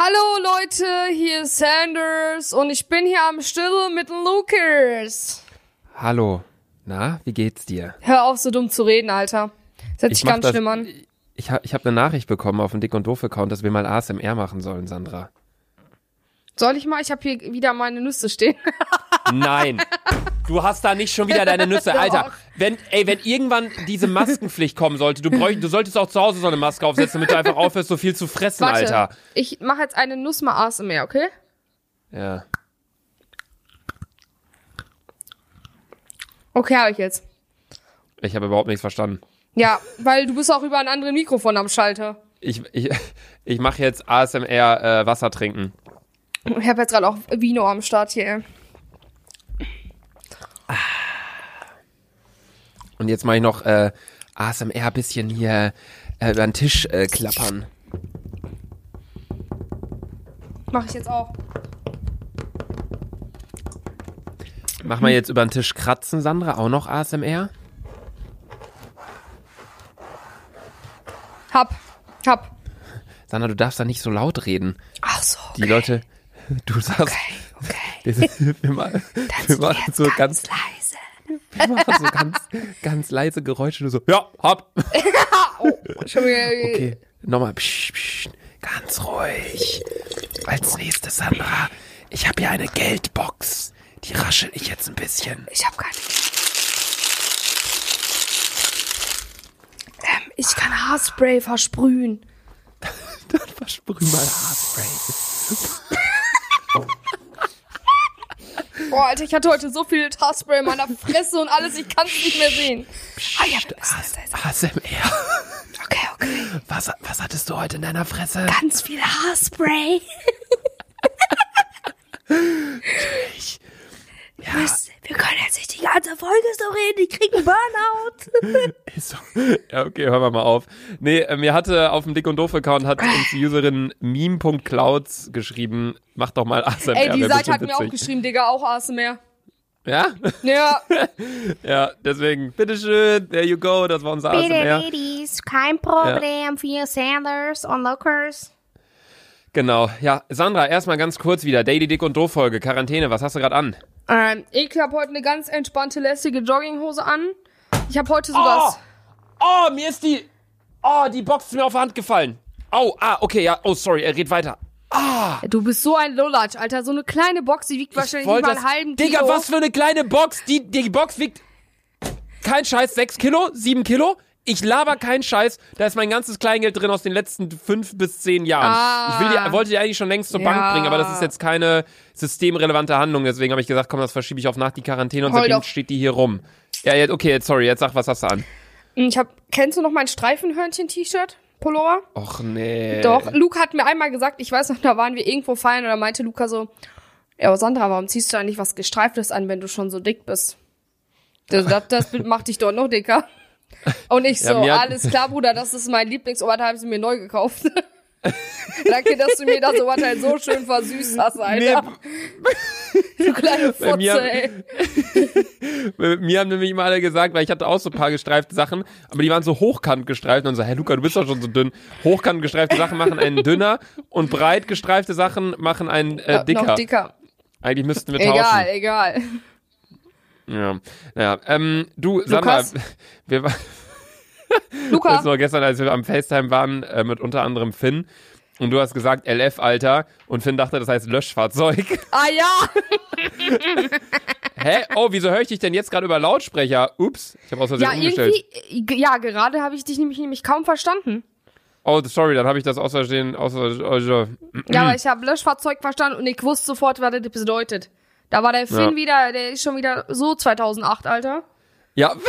Hallo Leute, hier ist Sanders und ich bin hier am Stille mit Lucas. Hallo. Na, wie geht's dir? Hör auf, so dumm zu reden, Alter. Sich mach ganz das- schlimm an. Ich habe ich hab eine Nachricht bekommen auf dem Dick und Doof Account, dass wir mal ASMR machen sollen, Sandra. Soll ich mal? Ich habe hier wieder meine Nüsse stehen. Nein. Du hast da nicht schon wieder deine Nüsse. Alter. Wenn, ey, wenn irgendwann diese Maskenpflicht kommen sollte, du, bräuch, du solltest auch zu Hause so eine Maske aufsetzen, damit du einfach aufhörst, so viel zu fressen, Warte, Alter. ich mache jetzt eine Nuss mal ASMR, okay? Ja. Okay, habe ich jetzt. Ich habe überhaupt nichts verstanden. Ja, weil du bist auch über ein anderes Mikrofon am Schalter. Ich, ich, ich mache jetzt ASMR äh, Wasser trinken. Ich habe jetzt gerade auch Vino am Start hier. Und jetzt mache ich noch äh, ASMR bisschen hier äh, über den Tisch äh, klappern. Mache ich jetzt auch. Mach mal jetzt über den Tisch kratzen, Sandra, auch noch ASMR? Hab, hab. Sandra, du darfst da nicht so laut reden. Ach so. Die Leute, du sagst, Okay. wir, wir, machen, wir machen so ganz, leise. machen so ganz, ganz leise Geräusche. Du so, ja, hab. Oh. Okay, nochmal, psch, psch, ganz ruhig. Als nächstes, Sandra, ich habe hier eine Geldbox. Die raschel ich jetzt ein bisschen. Ich habe keine. Ähm, ich kann Haarspray versprühen. Dann versprüh mal Haarspray. Boah, Alter, ich hatte heute so viel Haarspray in meiner Fresse und alles, ich kann es nicht mehr sehen. Ah, ja, ASMR. Okay, okay. Was, was hattest du heute in deiner Fresse? Ganz viel Haarspray. Ja, Wir- Wir können jetzt Folge so reden, die kriegen Burnout. ist so. Ja, okay, hören wir mal auf. Nee, äh, mir hatte auf dem Dick und Doof Account hat uns die Userin meme.clouds geschrieben, mach doch mal ASMR. Ey, die Seite hat mir auch witzig. geschrieben, Digga, auch ASMR. Ja? Ja. Ja, deswegen, bitteschön, there you go, das war unser Bitte, ASMR. Ladies, kein Problem für Sanders und Lookers. Genau, ja, Sandra, erstmal ganz kurz wieder, Daily Dick und Doof Folge, Quarantäne, was hast du gerade an? Ähm, ich habe heute eine ganz entspannte, lässige Jogginghose an. Ich habe heute sowas. Oh, mir ist die, oh, die Box ist mir auf die Hand gefallen. Au, ah, okay, ja, oh, sorry, er redet weiter. Du bist so ein Lulatsch, Alter. So eine kleine Box, die wiegt wahrscheinlich wollte über einen halben Digga, Kilo. was für eine kleine Box. Die, die Box wiegt kein Scheiß, 6 Kilo, 7 Kilo. Ich laber keinen Scheiß. Da ist mein ganzes Kleingeld drin aus den letzten fünf bis zehn Jahren. Ah. Ich will die, wollte die eigentlich schon längst zur Ja. Bank bringen, aber das ist jetzt keine systemrelevante Handlung. Deswegen habe ich gesagt, komm, das verschiebe ich auf nach die Quarantäne und seitdem steht die hier rum. Ja, jetzt, okay, jetzt sorry, jetzt sag, was hast du an? Ich hab, kennst du noch mein Streifenhörnchen-T-Shirt? Pullover? Och nee. Doch. Luca hat mir einmal gesagt, ich weiß noch, da waren wir irgendwo feiern und da meinte Luca so, ja, aber Sandra, warum ziehst du eigentlich was Gestreiftes an, wenn du schon so dick bist? Das, das, das Bild macht dich doch noch dicker. Und ich Ja, so, hat- alles klar, Bruder, das ist mein Lieblingsoberteil, habe ich mir neu gekauft. Danke, dass du mir das Oberteil so schön versüßt hast, Alter. Du kleine Bei mir- Fotze, ey. Mir haben nämlich immer alle gesagt, weil ich hatte auch so ein paar gestreifte Sachen, aber die waren so hochkant gestreift und so, hey Luca, du bist doch schon so dünn. Hochkant gestreifte Sachen machen einen dünner und breit gestreifte Sachen machen einen äh, dicker. Noch dicker. Eigentlich müssten wir Egal, tauschen. egal. Ja. Naja, ähm, du, Sandra, Lukas? wir waren Luca, das gestern, als wir am FaceTime waren, äh, mit unter anderem Finn. Und du hast gesagt LF, Alter. Und Finn dachte, das heißt Löschfahrzeug. ah ja, Hä? Oh, wieso höre ich dich denn jetzt gerade über Lautsprecher? Ups, ich habe aus Versehen ja, umgestellt. irgendwie, ja, gerade habe ich dich nämlich, nämlich kaum verstanden. Oh, sorry, dann habe ich das aus Versehen, aus Versehen, Ja, aber ich habe Löschfahrzeug verstanden und ich wusste sofort, was das bedeutet. Da war der Finn Ja. wieder, der ist schon wieder so 2008, Alter. Ja.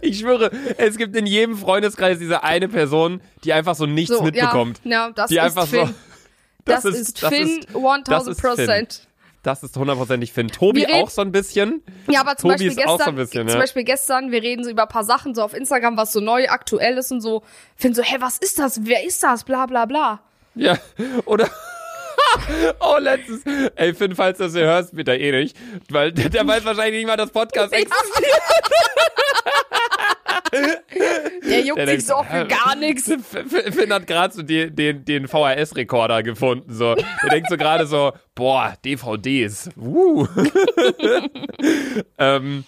Ich schwöre, es gibt in jedem Freundeskreis diese eine Person, die einfach so nichts So, mitbekommt. Ja, ja das die ist einfach Finn. so. das, ist, Finn das 1000 ist Finn. Prozent. Das ist hundertprozentig Finn. Tobi reden- auch so ein bisschen. Ja, aber zum Tobi Beispiel ist so gestern, ein bisschen, zum ja. Beispiel gestern, wir reden so über ein paar Sachen so auf Instagram, was so neu aktuell ist und so. Finn so, hä, was ist das? Wer ist das? Bla bla bla. Ja. Oder. Oh, letztes. Ey, Finn, falls du das hier hörst, bitte eh nicht. Weil der, der weiß wahrscheinlich nicht mal, dass Podcast existiert. Der juckt Der sich denkt so für gar nichts. Finn hat gerade so die, den, den VHS-Rekorder gefunden. So. Er denkt so gerade so, boah, DVDs. Uh. ähm,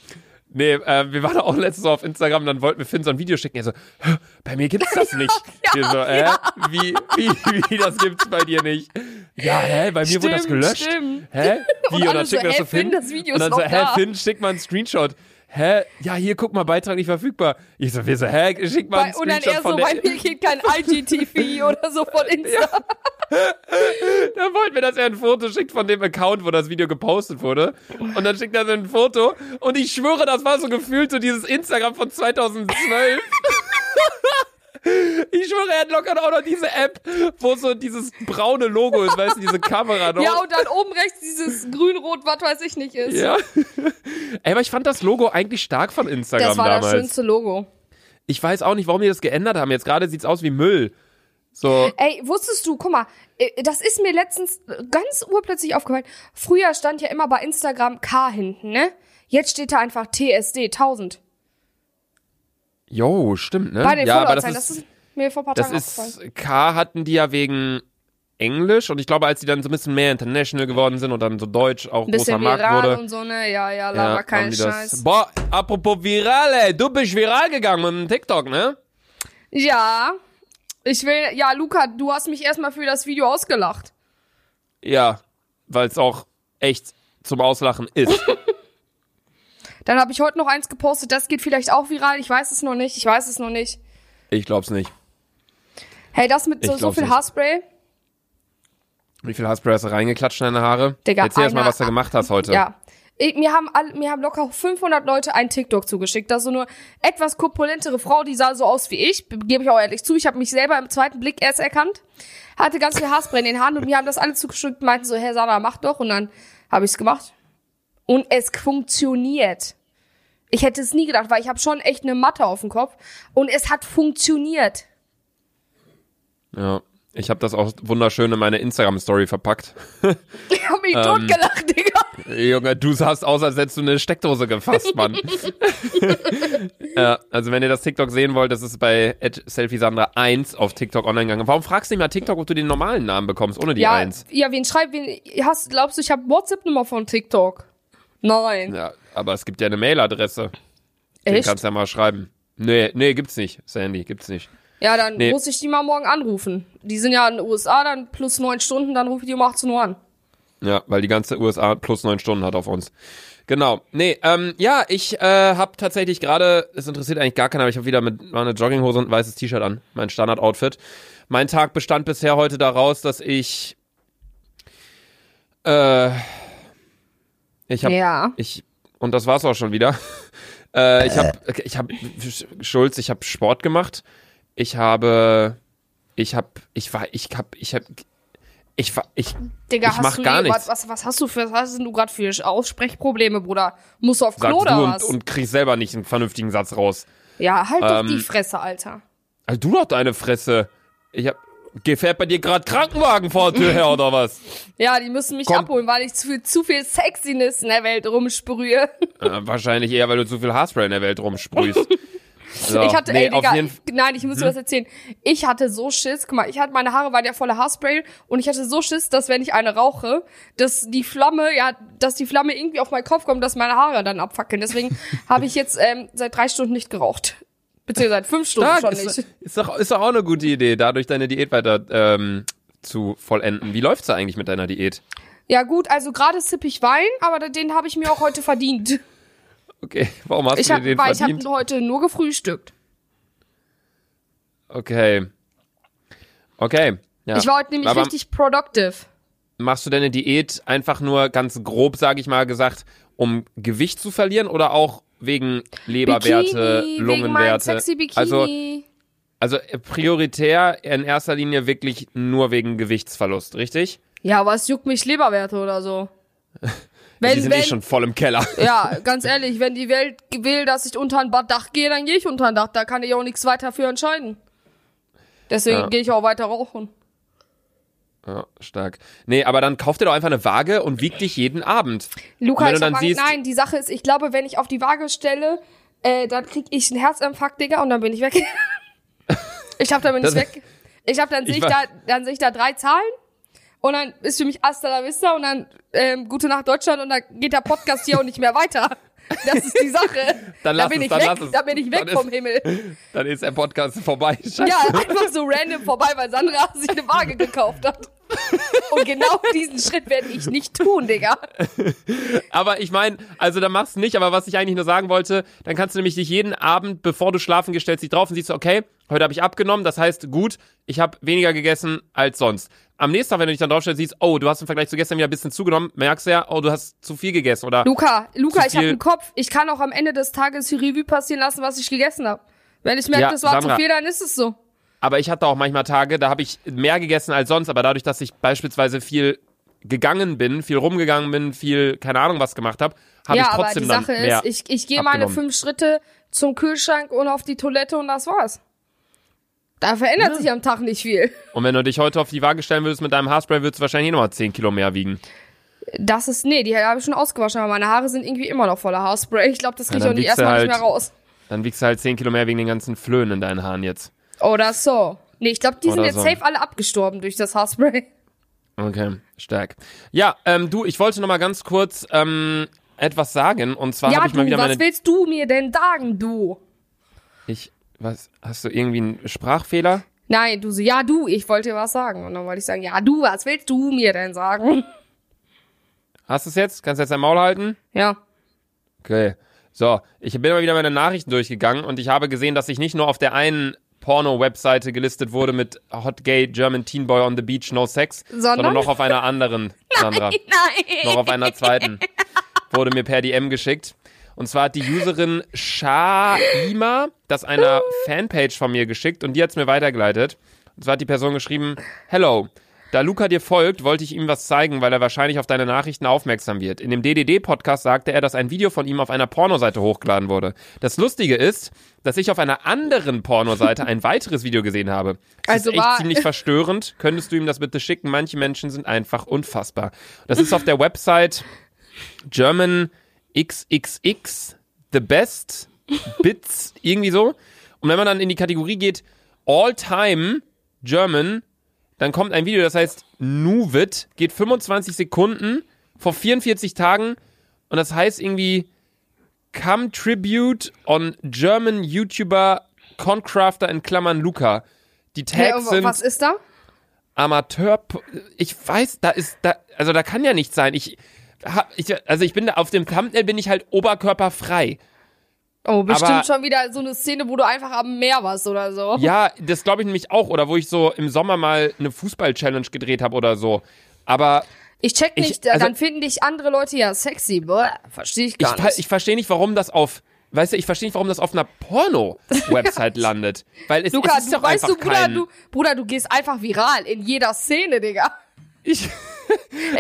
nee, äh, wir waren auch letztens so auf Instagram, dann wollten wir Finn so ein Video schicken. Er so, "Hä, bei mir gibt's das nicht. wir so, hä? Wie, wie, wie, das gibt's bei dir nicht? Ja, hä, bei mir wurde das Stimmt, gelöscht. stimmt. Hä? Wie? Und Und, dann so, wir das so Finn. Finn, das Video und dann so, hä, da. Finn, schick mal einen Screenshot. Hä? Ja, hier, guck mal, Beitrag nicht verfügbar. Ich so, wir so, hä, schick mal einen Bei, und dann eher so, bei mir geht kein IGTV oder so von Insta. Dann wollten wir, dass er ein Foto schickt von dem Account, wo das Video gepostet wurde. Und dann schickt er so ein Foto. Und ich schwöre, das war so gefühlt so dieses Instagram von 2012. Ich schwöre, er hat locker auch noch diese App, wo so dieses braune Logo ist, weißt du, diese Kamera noch. Ja, und dann oben rechts dieses grün-rot, was weiß ich nicht ist. Ja. Ey, aber ich fand das Logo eigentlich stark von Instagram Das war damals. das schönste Logo. Ich weiß auch nicht, warum die das geändert haben. Jetzt gerade sieht's aus wie Müll. So, Ey, wusstest du, guck mal, äh, das ist mir letztens ganz urplötzlich aufgefallen. Früher stand ja immer bei Instagram K hinten, ne? Jetzt steht da einfach TSD 1000. jo, stimmt, ne? Bei den ja, aber das ist, das ist mir vor ein paar Das Tagen ist, K hatten die ja wegen Englisch und ich glaube, als die dann so ein bisschen mehr international geworden sind und dann so Deutsch auch Ein bisschen großer Markt wurde. und so, ne? Ja, ja, ja, laber keinen die Scheiß. das. Boah, apropos viral, ey, du bist viral gegangen mit dem TikTok, ne? Ja. Ich will, ja, Luca, du hast mich erstmal für das Video ausgelacht. Ja, weil es auch echt zum Auslachen ist. Dann habe ich heute noch eins gepostet, das geht vielleicht auch viral. Ich weiß es noch nicht, ich weiß es noch nicht. Ich glaub's nicht. Hey, das mit Ich so, so viel nicht. Haarspray? Wie viel Haarspray hast du reingeklatscht in deine Haare? Digga, Erzähl erst mal, einer- was du gemacht hast heute. Ja. Ich, mir haben all, mir haben locker 500 Leute ein TikTok zugeschickt. Ist so eine etwas korpulentere Frau, die sah so aus wie ich. Gebe ich auch ehrlich zu. Ich habe mich selber im zweiten Blick erst erkannt. Hatte ganz viel Haarspray in den Haaren und mir haben das alle zugeschickt meinten so, hey Sarah, mach doch. Und dann habe ich's gemacht. Und es funktioniert. Ich hätte es nie gedacht, weil ich habe schon echt eine Matte auf dem Kopf. Und es hat funktioniert. ja. Ich habe das auch wunderschön in meine Instagram-Story verpackt. Ich habe Ähm. mich totgelacht, Digga. Junge, du sahst aus, als hättest du eine Steckdose gefasst, Mann. ja, also wenn ihr das TikTok sehen wollt, das ist bei selfiesandra1 auf TikTok online gegangen. Warum fragst du nicht mal TikTok, ob du den normalen Namen bekommst, ohne die Ja, 1? ja, wen schreibt, wen, hast, glaubst du, ich habe WhatsApp-Nummer von TikTok? Nein. Ja, aber es gibt ja eine Mailadresse. Den Echt? kannst du ja mal schreiben. Nee, nee, gibt's nicht, Sandy, gibt's nicht. Ja, dann Nee. muss ich die mal morgen anrufen. Die sind ja in den USA, dann plus neun Stunden, dann rufe ich die um 18 Uhr an. Ja, weil die ganze USA plus neun Stunden hat auf uns. Genau. Nee, ähm, ja, ich äh, habe tatsächlich gerade, es interessiert eigentlich gar keiner, aber ich habe wieder mit war eine Jogginghose und ein weißes T-Shirt an, mein Standard-Outfit. Mein Tag bestand bisher heute daraus, dass ich äh, ich habe Ja. ich und das war's auch schon wieder. äh, ich habe ich habe Schulz, ich habe Sport gemacht. Ich habe ich habe ich war ich habe ich habe ich war ich Digga, Ich hast mach du gar nichts. Was, was, hast du für, was hast du gerade für Aussprechprobleme, Bruder? Musst du auf sagst Klo oder du und, was? und kriegst selber nicht einen vernünftigen Satz raus. ja, halt doch ähm, die Fresse, Alter. Also du doch deine Fresse. Ich hab gefährt bei dir gerade Krankenwagen vor der Tür her oder was? Ja, die müssen mich komm. abholen, weil ich zu viel, zu viel Sexiness in der Welt rumsprühe. äh, wahrscheinlich eher, weil du zu viel Haarspray in der Welt rumsprühst. So, ich hatte, nee, ey, Digga, Hm? ich, nein, ich muss dir was erzählen. Ich hatte so Schiss, guck mal, ich hatte, meine Haare waren ja voller Haarspray und ich hatte so Schiss, dass wenn ich eine rauche, dass die Flamme, ja, dass die Flamme irgendwie auf meinen Kopf kommt, dass meine Haare dann abfackeln. Deswegen habe ich jetzt ähm, seit drei Stunden nicht geraucht. Beziehungsweise seit fünf Stunden Stark, schon ist, nicht. ist, doch, ist doch auch eine gute Idee, dadurch deine Diät weiter ähm, zu vollenden. Wie läuft's da eigentlich mit deiner Diät? Ja gut, also gerade sipp ich Wein, aber den habe ich mir auch heute verdient. Okay, warum hast Ich du hab, den weil ich verdient? habe heute nur gefrühstückt. okay. Okay. Ja. Ich war heute nämlich Aber richtig productive. machst du deine Diät einfach nur ganz grob, sage ich mal, gesagt, um Gewicht zu verlieren oder auch wegen Leberwerte, Bikini, wegen Lungenwerte? sexy Bikini. Also, also äh, prioritär in erster Linie wirklich nur wegen Gewichtsverlust, richtig? ja, was juckt mich Leberwerte oder so? Wenn, Die sind eh schon voll im Keller. Ja, ganz ehrlich, wenn die Welt will, dass ich unter ein Dach gehe, dann gehe ich unter ein Dach. Da kann ich auch nichts weiter für entscheiden. Deswegen Ja. gehe ich auch weiter rauchen. Ja, stark. Nee, aber dann kauf dir doch einfach eine Waage und wieg dich jeden Abend. Luca, ich dann siehst- nein, die Sache ist, ich glaube, wenn ich auf die Waage stelle, äh, dann krieg ich einen Herzinfarkt, Digga, und dann bin ich weg. ich hab dann bin Das- ich weg. Ich hab dann sehe Ich ich, da, dann sehe ich da drei Zahlen und dann ist für mich Hasta la Vista und dann ähm, Gute Nacht Deutschland und dann geht der Podcast hier auch nicht mehr weiter. Das ist die Sache. Dann da lass bin es, ich dann weg, lass es. da bin ich weg Dann ist- vom Himmel. Dann ist der Podcast vorbei. Scheiße. Ja, einfach so random vorbei, weil Sandra sich eine Waage gekauft hat. Und genau diesen Schritt werde ich nicht tun, Digga. Aber ich meine, also da machst du nicht, aber was ich eigentlich nur sagen wollte, dann kannst du nämlich dich jeden Abend, bevor du schlafen gehst, stellst dich drauf und siehst, okay, heute habe ich abgenommen, das heißt, gut, ich habe weniger gegessen als sonst. Am nächsten Tag, wenn du dich dann draufstellst, siehst, oh, du hast im Vergleich zu gestern wieder ein bisschen zugenommen, merkst du ja, oh, du hast zu viel gegessen oder Luca, Luca, ich habe einen Kopf. Ich kann auch am Ende des Tages die Revue passieren lassen, was ich gegessen habe. Wenn ich merke, Ja, das war Sandra. zu viel, dann ist es so. Aber ich hatte auch manchmal Tage, da habe ich mehr gegessen als sonst, aber dadurch, dass ich beispielsweise viel gegangen bin, viel rumgegangen bin, viel, keine Ahnung, was gemacht habe, habe ja, ich aber trotzdem die dann Sache ist, ich, ich gehe meine fünf Schritte zum Kühlschrank und auf die Toilette und das war's. Da verändert sich am Tag nicht viel. und wenn du dich heute auf die Waage stellen würdest mit deinem Haarspray, würdest du wahrscheinlich nochmal 10 Kilo mehr wiegen. Das ist, nee, die habe ich schon ausgewaschen, aber meine Haare sind irgendwie immer noch voller Haarspray. Ich glaube, das kriege ich dann auch nicht erstmal nicht halt- mehr raus. Dann wiegst du halt 10 Kilo mehr wegen den ganzen Flöhen in deinen Haaren jetzt. Oder so. Nee, ich glaube, die sind Oder jetzt so. safe alle abgestorben durch das Haarspray. Okay, stark. Ja, ähm, du, ich wollte noch mal ganz kurz ähm, etwas sagen. Und zwar Ja, habe ich mal du, wieder was meine... willst du mir denn sagen, du? Ich, was, hast du irgendwie einen Sprachfehler? Nein, du so, ja, du, ich wollte dir was sagen. Und dann wollte ich sagen, ja, du, was willst du mir denn sagen? Hast du es jetzt? Kannst du jetzt dein Maul halten? Ja. Okay. So, ich bin mal wieder meine Nachrichten durchgegangen und ich habe gesehen, dass ich nicht nur auf der einen Porno-Webseite gelistet wurde mit Hot Gay German Teen Boy on the Beach No Sex, Sondern? sondern noch auf einer anderen, Sandra. Nein. noch auf einer zweiten. Wurde mir per DM geschickt. Und zwar hat die Userin Shaima das einer Fanpage von mir geschickt und die hat es mir weitergeleitet. Und zwar hat die Person geschrieben, Hello, da Luca dir folgt, wollte ich ihm was zeigen, weil er wahrscheinlich auf deine Nachrichten aufmerksam wird. In dem DDD-Podcast sagte er, dass ein Video von ihm auf einer Pornoseite hochgeladen wurde. Das Lustige ist, dass ich auf einer anderen Pornoseite ein weiteres Video gesehen habe. Das Also ist echt ziemlich verstörend. Könntest du ihm das bitte schicken? Manche Menschen sind einfach unfassbar. Das ist auf der Website German XXX The Best Bits irgendwie so. Und wenn man dann in die Kategorie geht All Time German, dann kommt ein Video, das heißt Nuvid, geht 25 Sekunden vor 44 Tagen und das heißt irgendwie Come Tribute on German YouTuber Concrafter in Klammern Luca. Die Hey, Tags und sind was ist da? Amateur. Ich weiß, da ist da, also da kann ja nichts sein. Ich, ich also ich bin da auf dem Thumbnail bin ich halt oberkörperfrei. Oh, bestimmt Aber- schon wieder so eine Szene, wo du einfach am Meer warst oder so. Ja, das glaube ich nämlich auch. Oder wo ich so im Sommer mal eine Fußball-Challenge gedreht habe oder so. Aber Ich check Ich- nicht, also- dann finden dich andere Leute ja sexy. Verstehe ich ich, gar ver- nicht. ich verstehe nicht, warum das auf, weißt du, ich verstehe nicht, warum das auf einer Porno-Website landet. Weil es, Luca, es ist du doch weißt einfach du, Bruder, kein, du, Bruder, du gehst einfach viral in jeder Szene, Digga. ich,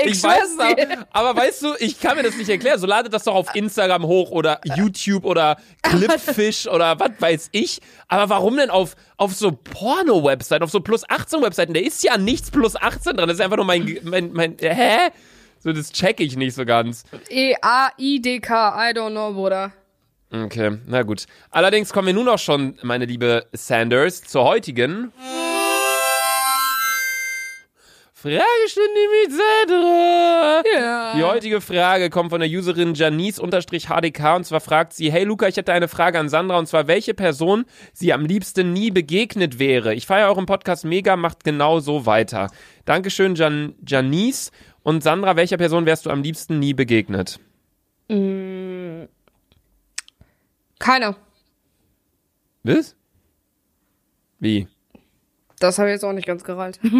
Ich, ich weiß es, aber weißt du, ich kann mir das nicht erklären. So ladet das doch auf Instagram hoch oder YouTube oder Clipfish oder was weiß ich. Aber warum denn auf, auf so Porno-Webseiten, auf so plus 18 Webseiten? Da ist ja nichts plus 18 dran. Das ist einfach nur mein, mein, mein hä? So, das check ich nicht so ganz. E-A-I-D-K, I don't know, Bruder. Okay, na gut. Allerdings kommen wir nun auch schon, meine liebe Sanders, zur heutigen Fragestunde mit Sandra. Ja. Die heutige Frage kommt von der Userin Janice-HDK und zwar fragt sie, hey Luca, ich hätte eine Frage an Sandra und zwar, welche Person sie am liebsten nie begegnet wäre? Ich feiere euren Podcast mega, macht genau so weiter. Dankeschön, Jan Janice. Und Sandra, welcher Person wärst du am liebsten nie begegnet? Keiner. Was? Wie? Das habe ich jetzt auch nicht ganz gerallt. Wie,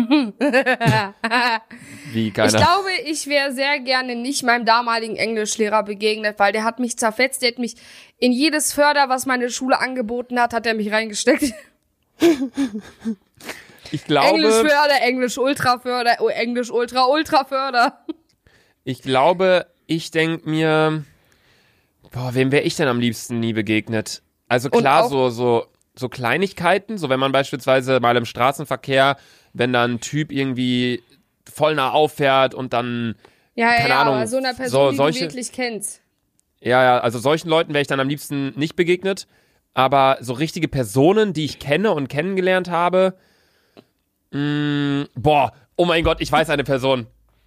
keiner? Ich glaube, ich wäre sehr gerne nicht meinem damaligen Englischlehrer begegnet, weil der hat mich zerfetzt, der hat mich in jedes Förder, was meine Schule angeboten hat, hat er mich reingesteckt. ich glaube, Englisch Förder, Englisch Ultra Förder, oh, Englisch Ultra Ultra Förder. ich glaube, ich denk mir, boah, wem wäre ich denn am liebsten nie begegnet? Also klar, so, so, so Kleinigkeiten, so wenn man beispielsweise mal im Straßenverkehr, wenn da ein Typ irgendwie voll nah auffährt und dann, Ja, ja, Keine ja, Ahnung, aber so einer so- Person, die solche- du wirklich kennst. Ja, ja, also solchen Leuten wäre ich dann am liebsten nicht begegnet. Aber so richtige Personen, die ich kenne und kennengelernt habe, mh, boah, oh mein Gott, ich weiß eine Person.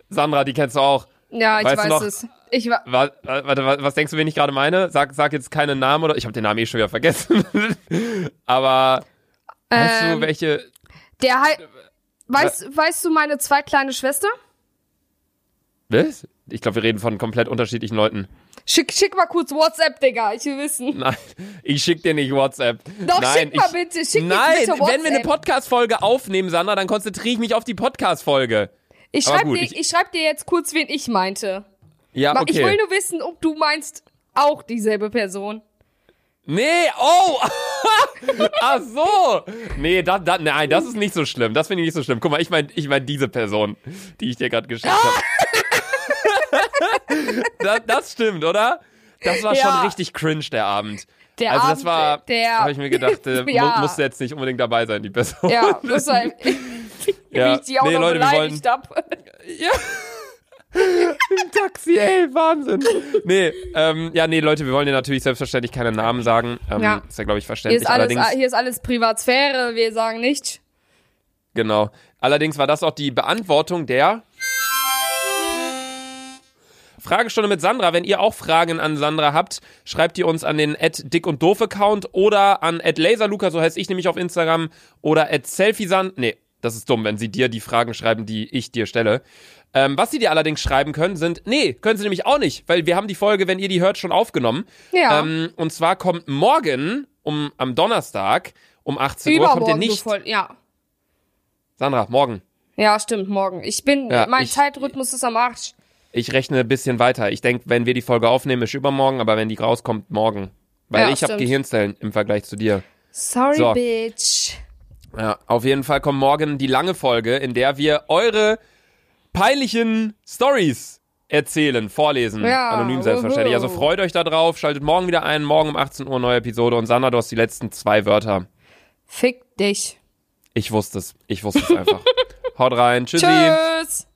Sandra, die kennst du auch. Ja, ich Weißt weiß es. Ich wa Was, warte, was, denkst du, wen ich gerade meine? Sag, sag jetzt keinen Namen oder ich habe den Namen eh schon wieder vergessen. Aber weißt Ähm, du, welche? der halt. Weißt, weißt du meine zweitkleine Schwester? Was? Ich glaube, wir reden von komplett unterschiedlichen Leuten. Schick, schick mal kurz WhatsApp, Digga. Ich will wissen. Nein, ich schick dir nicht WhatsApp. Doch, Nein, schick mal ich, bitte. Schick Nein, bitte WhatsApp. wenn wir eine Podcast-Folge aufnehmen, Sandra, dann konzentriere ich mich auf die Podcast-Folge. ich aber schreib, gut, dir, ich- ich, schreib dir jetzt kurz, wen ich meinte. Ja, Ma- Ich will okay. nur wissen, ob du meinst auch dieselbe Person. Nee, oh! Ach so! Nee, da, da, nein, das ist nicht so schlimm. Das finde ich nicht so schlimm. Guck mal, ich meine ich mein diese Person, die ich dir gerade geschickt habe. das, das stimmt, oder? Das war Ja. schon richtig cringe, der Abend. Der also das Abend, war, der- habe ich mir gedacht, äh, Ja. mu musste jetzt nicht unbedingt dabei sein, die Person. Ja, das war, Ja. wie ich die auch Nee, noch Leute, wir beleidigt hab. Ja. Im Taxi, ey, Wahnsinn. Nee, ähm, ja, nee, Leute, wir wollen dir natürlich selbstverständlich keine Namen sagen. Ähm, Ja. Ist ja, glaube ich, Hier verständlich. ist, alles, hier ist alles Privatsphäre, wir sagen nicht. genau. Allerdings war das auch die Beantwortung der Fragestunde mit Sandra. Wenn ihr auch Fragen an Sandra habt, schreibt ihr uns an den dick und doof Account oder an laserluca, so heißt ich nämlich auf Instagram, oder selfiesand. Nee, das ist dumm, wenn sie dir die Fragen schreiben, die ich dir stelle. Ähm, was sie dir allerdings schreiben können, sind, nee, können sie nämlich auch nicht, weil wir haben die Folge, wenn ihr die hört, schon aufgenommen. Ja. Ähm, und zwar kommt morgen, um, am Donnerstag, um 18 Uhr, kommt ihr Übermorgen, nicht. voll, ja. Sandra, morgen. Ja, stimmt, morgen. Ich bin, Ja, mein ich- Zeitrhythmus ist am Arsch. Ich rechne ein bisschen weiter. Ich denke, wenn wir die Folge aufnehmen, ist übermorgen, aber wenn die rauskommt, morgen. Weil Ja, ich habe. Gehirnzellen im Vergleich zu dir. Sorry, So. bitch. Ja, auf jeden Fall kommt morgen die lange Folge, in der wir eure peinlichen Stories erzählen, vorlesen. Ja, Anonym selbstverständlich. Also freut euch da drauf, schaltet morgen wieder ein, morgen um 18 Uhr neue Episode. Und Sandra, du hast die letzten zwei Wörter. Fick dich. Ich wusste es. Ich wusste es einfach. Haut rein. Tschüssi. Tschüss.